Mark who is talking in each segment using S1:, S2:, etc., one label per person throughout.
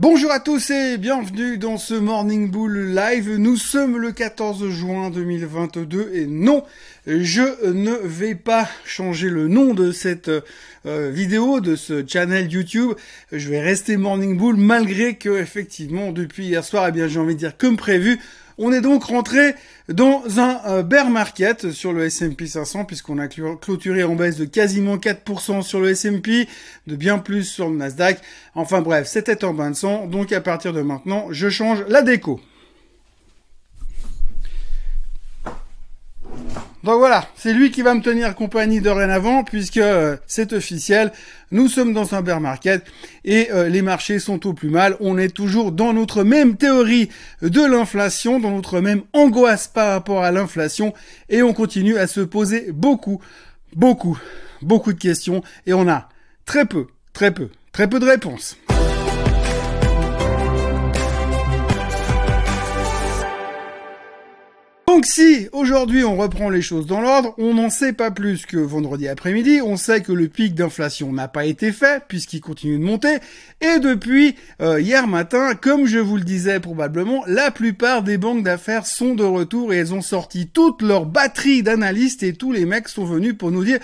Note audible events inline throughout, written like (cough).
S1: Bonjour à tous et bienvenue dans ce Morning Bull Live. Nous sommes le 14 juin 2022 et non, je ne vais pas changer le nom de cette euh, vidéo, de ce channel YouTube. Je vais rester Morning Bull malgré que effectivement depuis hier soir, eh bien j'ai envie de dire comme prévu, on est donc rentré dans un euh, bear market sur le S&P 500 puisqu'on a clôturé en baisse de quasiment 4% sur le S&P, de bien plus sur le Nasdaq. Enfin bref, c'était en bain de sang. Donc à partir de maintenant, je change la déco. Donc voilà, c'est lui qui va me tenir compagnie dorénavant puisque euh, c'est officiel. Nous sommes dans un bear market et euh, les marchés sont au plus mal. On est toujours dans notre même théorie de l'inflation, dans notre même angoisse par rapport à l'inflation et on continue à se poser beaucoup, beaucoup, beaucoup de questions et on a très peu, très peu, très peu de réponses. Donc si aujourd'hui on reprend les choses dans l'ordre, on n'en sait pas plus que vendredi après-midi, on sait que le pic d'inflation n'a pas été fait puisqu'il continue de monter. Et depuis euh, hier matin, comme je vous le disais probablement, la plupart des banques d'affaires sont de retour et elles ont sorti toute leur batterie d'analystes et tous les mecs sont venus pour nous dire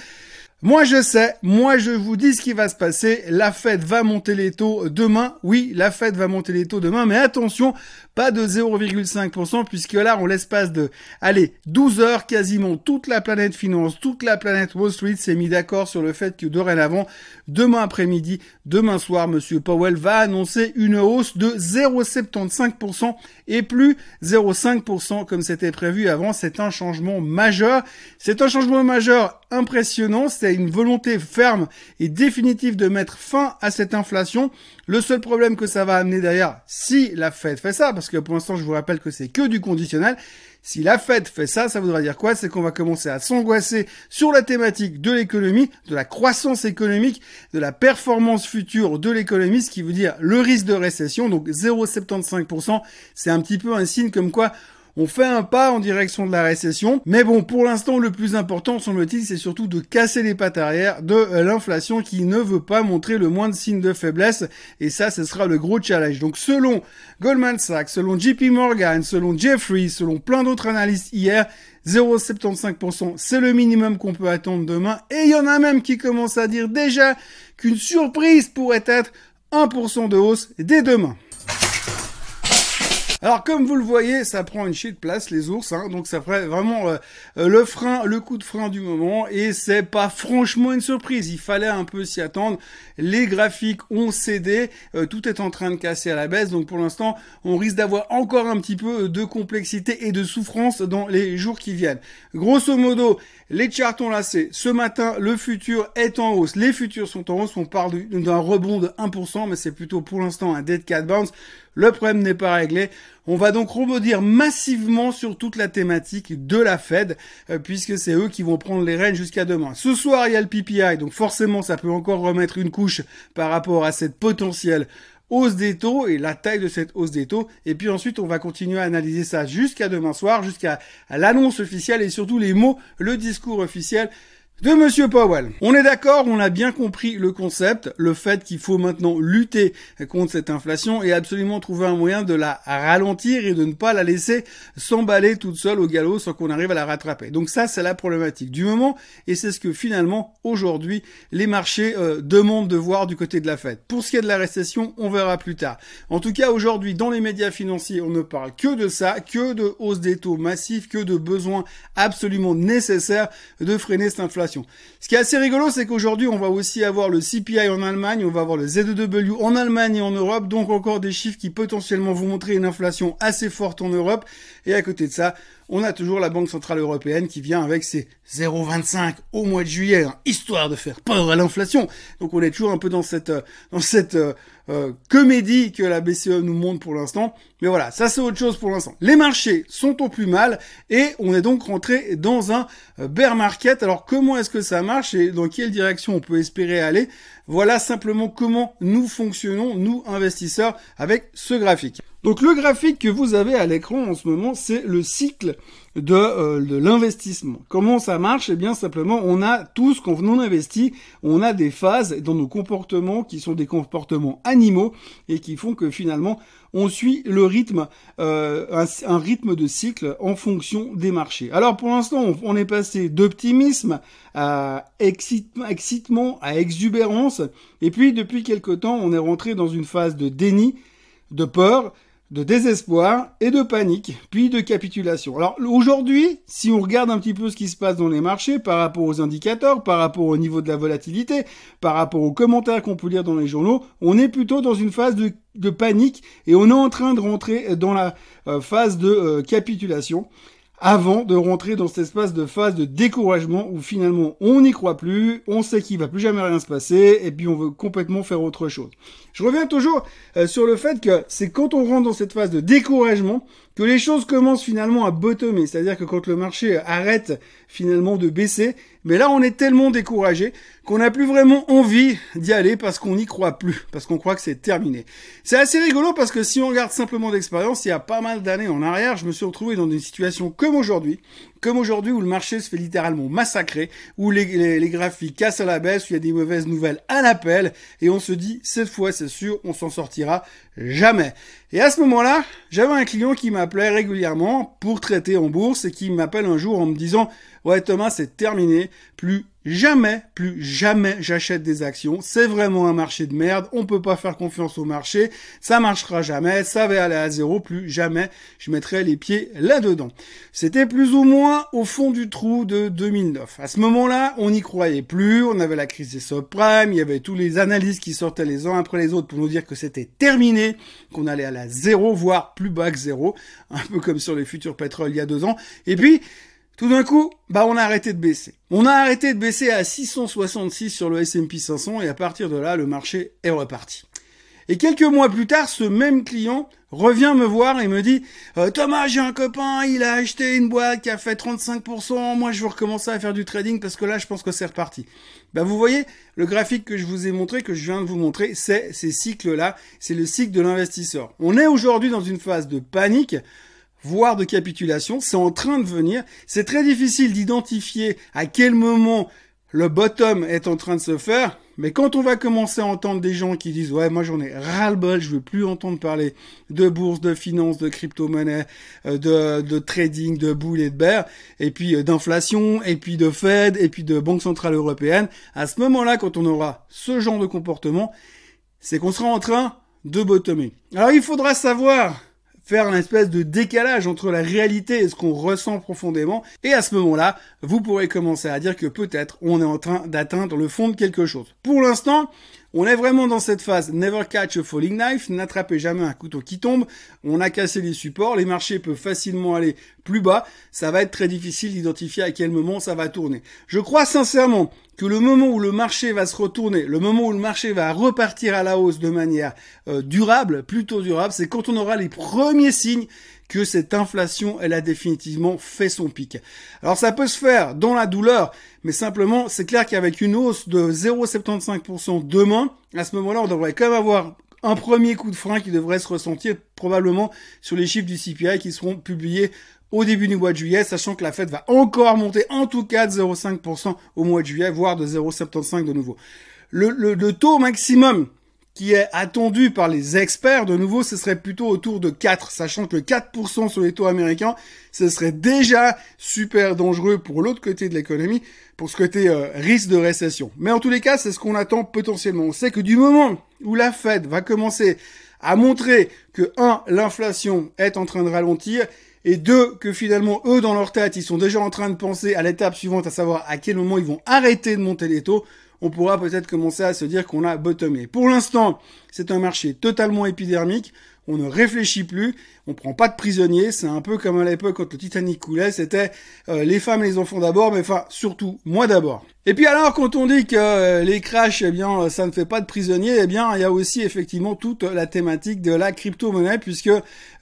S1: moi je sais, moi je vous dis ce qui va se passer. La Fed va monter les taux demain. Oui, la Fed va monter les taux demain, mais attention, pas de 0,5% puisque là, on l'espace de, allez, 12 heures, quasiment toute la planète finance, toute la planète Wall Street s'est mis d'accord sur le fait que dorénavant, demain après-midi, demain soir, Monsieur Powell va annoncer une hausse de 0,75% et plus 0,5% comme c'était prévu avant. C'est un changement majeur. C'est un changement majeur impressionnant. C'est une volonté ferme et définitive de mettre fin à cette inflation. Le seul problème que ça va amener derrière, si la Fed fait ça, parce que pour l'instant je vous rappelle que c'est que du conditionnel, si la Fed fait ça, ça voudra dire quoi? C'est qu'on va commencer à s'angoisser sur la thématique de l'économie, de la croissance économique, de la performance future de l'économie, ce qui veut dire le risque de récession. Donc 0,75%, c'est un petit peu un signe comme quoi on fait un pas en direction de la récession, mais bon, pour l'instant, le plus important, semble-t-il, c'est surtout de casser les pattes arrière de euh, l'inflation qui ne veut pas montrer le moindre signe de faiblesse, et ça, ce sera le gros challenge. Donc, selon Goldman Sachs, selon JP Morgan, selon Jeffrey, selon plein d'autres analystes hier, 0,75%, c'est le minimum qu'on peut attendre demain, et il y en a même qui commencent à dire déjà qu'une surprise pourrait être 1% de hausse dès demain. Alors comme vous le voyez, ça prend une de place les ours, hein, donc ça ferait vraiment euh, euh, le frein, le coup de frein du moment, et c'est pas franchement une surprise. Il fallait un peu s'y attendre. Les graphiques ont cédé, euh, tout est en train de casser à la baisse, donc pour l'instant, on risque d'avoir encore un petit peu de complexité et de souffrance dans les jours qui viennent. Grosso modo, les charts ont lassé. Ce matin, le futur est en hausse. Les futurs sont en hausse. On parle d'un rebond de 1%, mais c'est plutôt pour l'instant un dead cat bounce. Le problème n'est pas réglé. On va donc rebondir massivement sur toute la thématique de la Fed, euh, puisque c'est eux qui vont prendre les rênes jusqu'à demain. Ce soir, il y a le PPI, donc forcément, ça peut encore remettre une couche par rapport à cette potentielle hausse des taux et la taille de cette hausse des taux. Et puis ensuite, on va continuer à analyser ça jusqu'à demain soir, jusqu'à l'annonce officielle et surtout les mots, le discours officiel de Monsieur Powell. On est d'accord, on a bien compris le concept, le fait qu'il faut maintenant lutter contre cette inflation et absolument trouver un moyen de la ralentir et de ne pas la laisser s'emballer toute seule au galop sans qu'on arrive à la rattraper. Donc ça, c'est la problématique du moment et c'est ce que finalement aujourd'hui les marchés euh, demandent de voir du côté de la Fed. Pour ce qui est de la récession, on verra plus tard. En tout cas, aujourd'hui, dans les médias financiers, on ne parle que de ça, que de hausse des taux massifs, que de besoins absolument nécessaires de freiner cette inflation ce qui est assez rigolo, c'est qu'aujourd'hui, on va aussi avoir le CPI en Allemagne, on va avoir le ZEW en Allemagne et en Europe, donc encore des chiffres qui potentiellement vont montrer une inflation assez forte en Europe. Et à côté de ça, on a toujours la Banque Centrale Européenne qui vient avec ses 0,25 au mois de juillet, hein, histoire de faire peur à l'inflation. Donc on est toujours un peu dans cette, euh, dans cette euh, euh, comédie que la BCE nous montre pour l'instant. Mais voilà, ça c'est autre chose pour l'instant. Les marchés sont au plus mal et on est donc rentré dans un bear market. Alors comment est-ce que ça marche et dans quelle direction on peut espérer aller? Voilà simplement comment nous fonctionnons, nous investisseurs, avec ce graphique. Donc le graphique que vous avez à l'écran en ce moment, c'est le cycle de, euh, de l'investissement. Comment ça marche? Eh bien simplement, on a tout ce qu'on non investi, on a des phases dans nos comportements qui sont des comportements animaux et qui font que finalement on suit le rythme, euh, un, rythme de cycle en fonction des marchés. Alors pour l'instant, on, est passé d'optimisme à excitement, à exubérance, et puis depuis quelque temps, on est rentré dans une phase de déni, de peur, de désespoir et de panique, puis de capitulation. Alors aujourd'hui, si on regarde un petit peu ce qui se passe dans les marchés par rapport aux indicateurs, par rapport au niveau de la volatilité, par rapport aux commentaires qu'on peut lire dans les journaux, on est plutôt dans une phase de, panique et on est en train de rentrer dans la euh, phase de euh, capitulation avant de rentrer dans cet espace de phase de découragement où finalement on n'y croit plus, on sait qu'il va plus jamais rien se passer et puis on veut complètement faire autre chose. Je reviens toujours euh, sur le fait que c'est quand on rentre dans cette phase de découragement que les choses commencent finalement à bottomer, c'est-à-dire que quand le marché arrête finalement de baisser, mais là on est tellement découragé qu'on n'a plus vraiment envie d'y aller parce qu'on n'y croit plus, parce qu'on croit que c'est terminé. C'est assez rigolo parce que si on regarde simplement d'expérience, il y a pas mal d'années en arrière, je me suis retrouvé dans une situation comme aujourd'hui, comme aujourd'hui où le marché se fait littéralement massacrer, où les, les, graphiques cassent à la baisse, où il y a des mauvaises nouvelles à l'appel, et on se dit, cette fois c'est sûr, on s'en sortira jamais. Et à ce moment-là, j'avais un client qui m'appelait régulièrement pour traiter en bourse et qui m'appelle un jour en me disant, ouais Thomas, c'est terminé, plus jamais, plus jamais j'achète des actions. C'est vraiment un marché de merde. On peut pas faire confiance au marché. Ça marchera jamais. Ça va aller à zéro. Plus jamais je mettrai les pieds là-dedans. C'était plus ou moins au fond du trou de 2009. À ce moment-là, on n'y croyait plus. On avait la crise des subprimes. Il y avait tous les analystes qui sortaient les uns après les autres pour nous dire que c'était terminé, qu'on allait à la zéro, voire plus bas que zéro. Un peu comme sur les futurs pétroles il y a deux ans. Et puis, tout d'un coup, bah on a arrêté de baisser. On a arrêté de baisser à 666 sur le S&P 500 et à partir de là, le marché est reparti. Et quelques mois plus tard, ce même client revient me voir et me dit euh, Thomas, j'ai un copain, il a acheté une boîte qui a fait 35%, moi je veux recommencer à faire du trading parce que là je pense que c'est reparti. Bah vous voyez, le graphique que je vous ai montré, que je viens de vous montrer, c'est ces cycles-là, c'est le cycle de l'investisseur. On est aujourd'hui dans une phase de panique voire de capitulation. C'est en train de venir. C'est très difficile d'identifier à quel moment le bottom est en train de se faire. Mais quand on va commencer à entendre des gens qui disent ouais moi j'en ai ras-le-bol, je veux plus entendre parler de bourse, de finance, de crypto-monnaie, euh, de, de trading, de boules et de bear, et puis euh, d'inflation, et puis de Fed, et puis de Banque Centrale Européenne, à ce moment-là quand on aura ce genre de comportement, c'est qu'on sera en train de bottomer. Alors il faudra savoir faire un espèce de décalage entre la réalité et ce qu'on ressent profondément. Et à ce moment-là, vous pourrez commencer à dire que peut-être on est en train d'atteindre le fond de quelque chose. Pour l'instant, on est vraiment dans cette phase never catch a falling knife, n'attrapez jamais un couteau qui tombe. On a cassé les supports, les marchés peuvent facilement aller plus bas. Ça va être très difficile d'identifier à quel moment ça va tourner. Je crois sincèrement que le moment où le marché va se retourner, le moment où le marché va repartir à la hausse de manière euh, durable, plutôt durable, c'est quand on aura les premiers signes que cette inflation, elle a définitivement fait son pic. Alors ça peut se faire dans la douleur, mais simplement, c'est clair qu'avec une hausse de 0,75% demain, à ce moment-là, on devrait quand même avoir un premier coup de frein qui devrait se ressentir probablement sur les chiffres du CPI qui seront publiés au début du mois de juillet, sachant que la Fed va encore monter en tout cas de 0,5% au mois de juillet, voire de 0,75 de nouveau. Le, le, taux maximum qui est attendu par les experts, de nouveau, ce serait plutôt autour de 4, sachant que 4% sur les taux américains, ce serait déjà super dangereux pour l'autre côté de l'économie, pour ce côté euh, risque de récession. Mais en tous les cas, c'est ce qu'on attend potentiellement. On sait que du moment où la Fed va commencer à montrer que, un, l'inflation est en train de ralentir, et deux, que finalement, eux, dans leur tête, ils sont déjà en train de penser à l'étape suivante, à savoir à quel moment ils vont arrêter de monter les taux, on pourra peut-être commencer à se dire qu'on a bottomé. Pour l'instant, c'est un marché totalement épidermique. On ne réfléchit plus, on prend pas de prisonniers. C'est un peu comme à l'époque quand le Titanic coulait. C'était euh, les femmes et les enfants d'abord, mais enfin surtout moi d'abord. Et puis alors, quand on dit que euh, les crashs, eh bien, euh, ça ne fait pas de prisonniers, eh bien, il y a aussi effectivement toute la thématique de la crypto-monnaie, puisque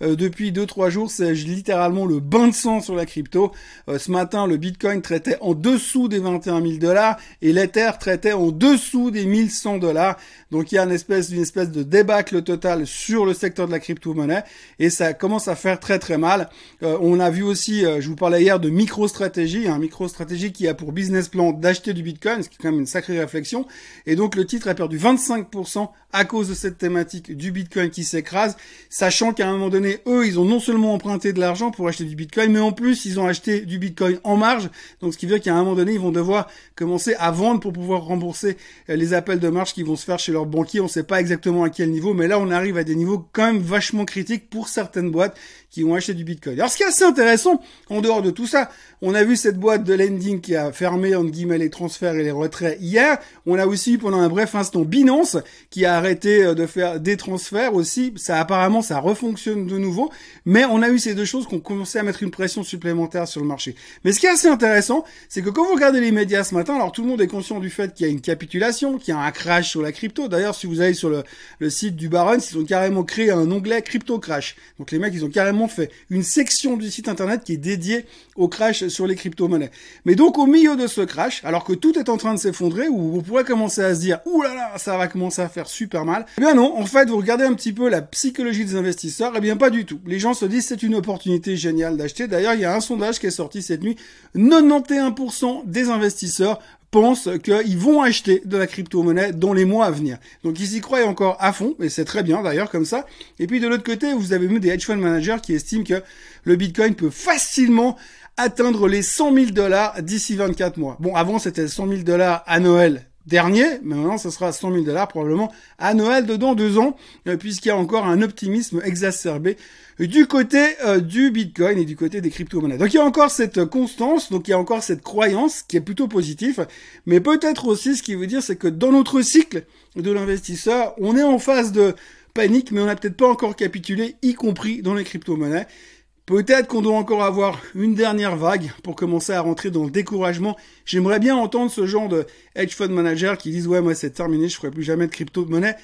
S1: depuis deux trois jours, c'est littéralement le bain de sang sur la crypto. ce matin, le Bitcoin traitait en dessous des 21 000 dollars et l'Ether traitait en dessous des 1100 dollars. Donc il y a une espèce d'une espèce espèce de débâcle total sur le secteur de la crypto-monnaie et ça commence à faire très très mal. Euh, on a vu aussi, euh, je vous parlais hier de MicroStratégie, un hein, MicroStratégie qui a pour business plan d'acheter du Bitcoin, ce qui est quand même une sacrée réflexion. Et donc le titre a perdu 25% à cause de cette thématique du Bitcoin qui s'écrase, sachant qu'à un moment donné, eux, ils ont non seulement emprunté de l'argent pour acheter du Bitcoin, mais en plus, ils ont acheté du Bitcoin en marge. Donc, ce qui veut qu'à un moment donné, ils vont devoir commencer à vendre pour pouvoir rembourser euh, les appels de marge qui vont se faire chez leurs banquiers. On ne sait pas exactement à quel niveau, mais là, on arrive à des niveaux quand même vachement critiques pour certaines boîtes qui ont acheté du Bitcoin. Alors, ce qui est assez intéressant, en dehors de tout ça, on a vu cette boîte de lending qui a fermé, entre guillemets, les transferts et les retraits hier. On a aussi, pendant un bref instant, Binance qui a arrêté euh, de faire des transferts aussi. Ça, apparemment, ça refonctionne de nouveau. Mais on a eu ces deux choses qui ont commencé à mettre une pression supplémentaire sur le marché. Mais ce qui est assez intéressant, c'est que quand vous regardez les médias ce matin, alors tout le monde est conscient du fait qu'il y a une capitulation, qu'il y a un crash sur la crypto. D'ailleurs, si vous allez sur le, le site du Barons, ils ont carrément créé un onglet crypto crash. Donc les mecs, ils ont carrément fait une section du site internet qui est dédiée au crash sur les crypto-monnaies. Mais donc au milieu de ce crash, alors que tout est en train de s'effondrer, où vous pourrez commencer à se dire, ouh là là, ça va commencer à faire super mal. Eh bien non, en fait, vous regardez un petit peu la psychologie des investisseurs, eh bien pas du tout. Les gens se disent c'est une opportunité géniale d'acheter. D'ailleurs, il y a un sondage qui est sorti cette nuit. 91% des investisseurs pensent qu'ils vont acheter de la crypto-monnaie dans les mois à venir. Donc ils y croient encore à fond, et c'est très bien d'ailleurs comme ça. Et puis de l'autre côté, vous avez même des hedge fund managers qui estiment que le Bitcoin peut facilement atteindre les 100 000 dollars d'ici 24 mois. Bon, avant c'était 100 000 dollars à Noël dernier, mais maintenant ce sera 100 000 dollars probablement à Noël dedans deux ans, euh, puisqu'il y a encore un optimisme exacerbé du côté euh, du Bitcoin et du côté des crypto-monnaies. Donc il y a encore cette constance, donc il y a encore cette croyance qui est plutôt positive, mais peut-être aussi ce qui veut dire c'est que dans notre cycle de l'investisseur, on est en phase de panique, mais on n'a peut-être pas encore capitulé, y compris dans les crypto-monnaies. Peut-être qu'on doit encore avoir une dernière vague pour commencer à rentrer dans le découragement. J'aimerais bien entendre ce genre de hedge fund manager qui disent ouais moi c'est terminé, je ferai plus jamais de crypto-monnaie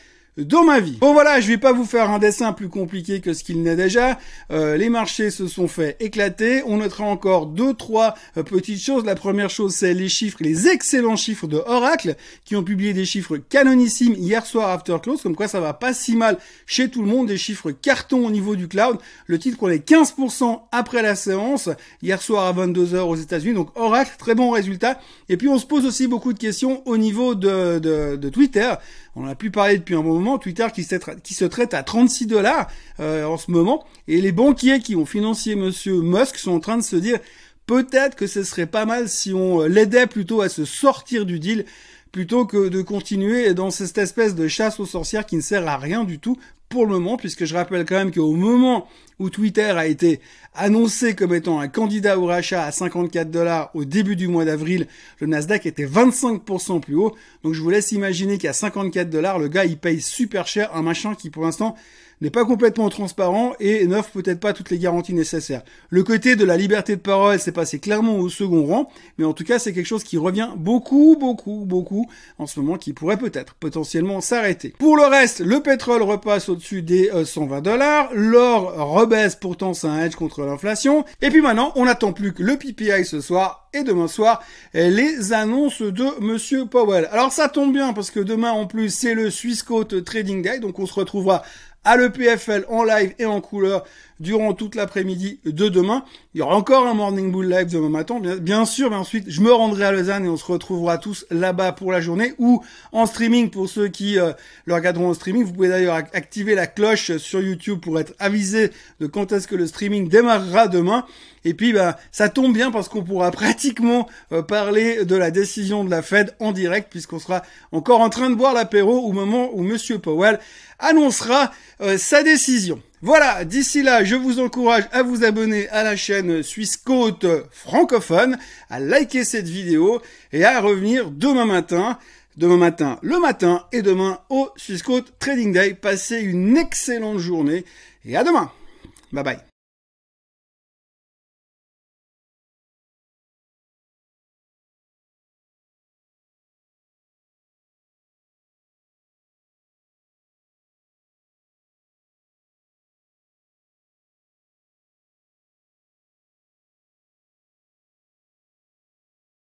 S1: dans ma vie. Bon voilà, je vais pas vous faire un dessin plus compliqué que ce qu'il n'est déjà. Euh, les marchés se sont fait éclater. On notera encore deux, trois euh, petites choses. La première chose, c'est les chiffres, les excellents chiffres de Oracle, qui ont publié des chiffres canonissimes hier soir after close, comme quoi ça va pas si mal chez tout le monde, des chiffres cartons au niveau du cloud. Le titre, on est 15% après la séance, hier soir à 22h aux États-Unis. Donc Oracle, très bon résultat. Et puis on se pose aussi beaucoup de questions au niveau de, de, de Twitter. On a pu parler depuis un moment. Twitter qui se, qui se traite à 36 dollars euh, en ce moment. Et les banquiers qui ont financé Monsieur Musk sont en train de se dire peut-être que ce serait pas mal si on euh, l'aidait plutôt à se sortir du deal plutôt que de continuer dans cette espèce de chasse aux sorcières qui ne sert à rien du tout pour le moment, puisque je rappelle quand même qu'au moment où Twitter a été annoncé comme étant un candidat au rachat à 54 dollars au début du mois d'avril, le Nasdaq était 25% plus haut. Donc je vous laisse imaginer qu'à 54 dollars, le gars il paye super cher un machin qui pour l'instant n'est pas complètement transparent et n'offre peut-être pas toutes les garanties nécessaires. Le côté de la liberté de parole s'est passé clairement au second rang, mais en tout cas c'est quelque chose qui revient beaucoup, beaucoup, beaucoup en ce moment qui pourrait peut-être potentiellement s'arrêter. Pour le reste, le pétrole repasse au-dessus des 120 euh, dollars, l'or rebaisse pourtant c'est un hedge contre l'inflation, et puis maintenant on n'attend plus que le PPI ce soir et demain soir les annonces de Monsieur Powell. Alors ça tombe bien parce que demain en plus c'est le Swissquote Trading Day, donc on se retrouvera à l'EPFL en live et en couleur durant toute l'après-midi de demain. Il y aura encore un Morning Bull Live demain matin, bien, sûr, mais ensuite je me rendrai à Lausanne et on se retrouvera tous là-bas pour la journée ou en streaming pour ceux qui euh, le regarderont en streaming. Vous pouvez d'ailleurs activer la cloche sur YouTube pour être avisé de quand est-ce que le streaming démarrera demain. Et puis bah ça tombe bien parce qu'on pourra (laughs) pratiquement euh, parler de la décision de la Fed en direct puisqu'on sera encore en train de boire l'apéro au moment où Monsieur Powell annoncera euh, sa décision. Voilà, d'ici là, je vous encourage à vous abonner à la chaîne Suisse Côte francophone, à liker cette vidéo et à revenir demain matin. Demain matin, le matin et demain au Suisse Côte Trading Day. Passez une excellente journée et à demain. Bye bye.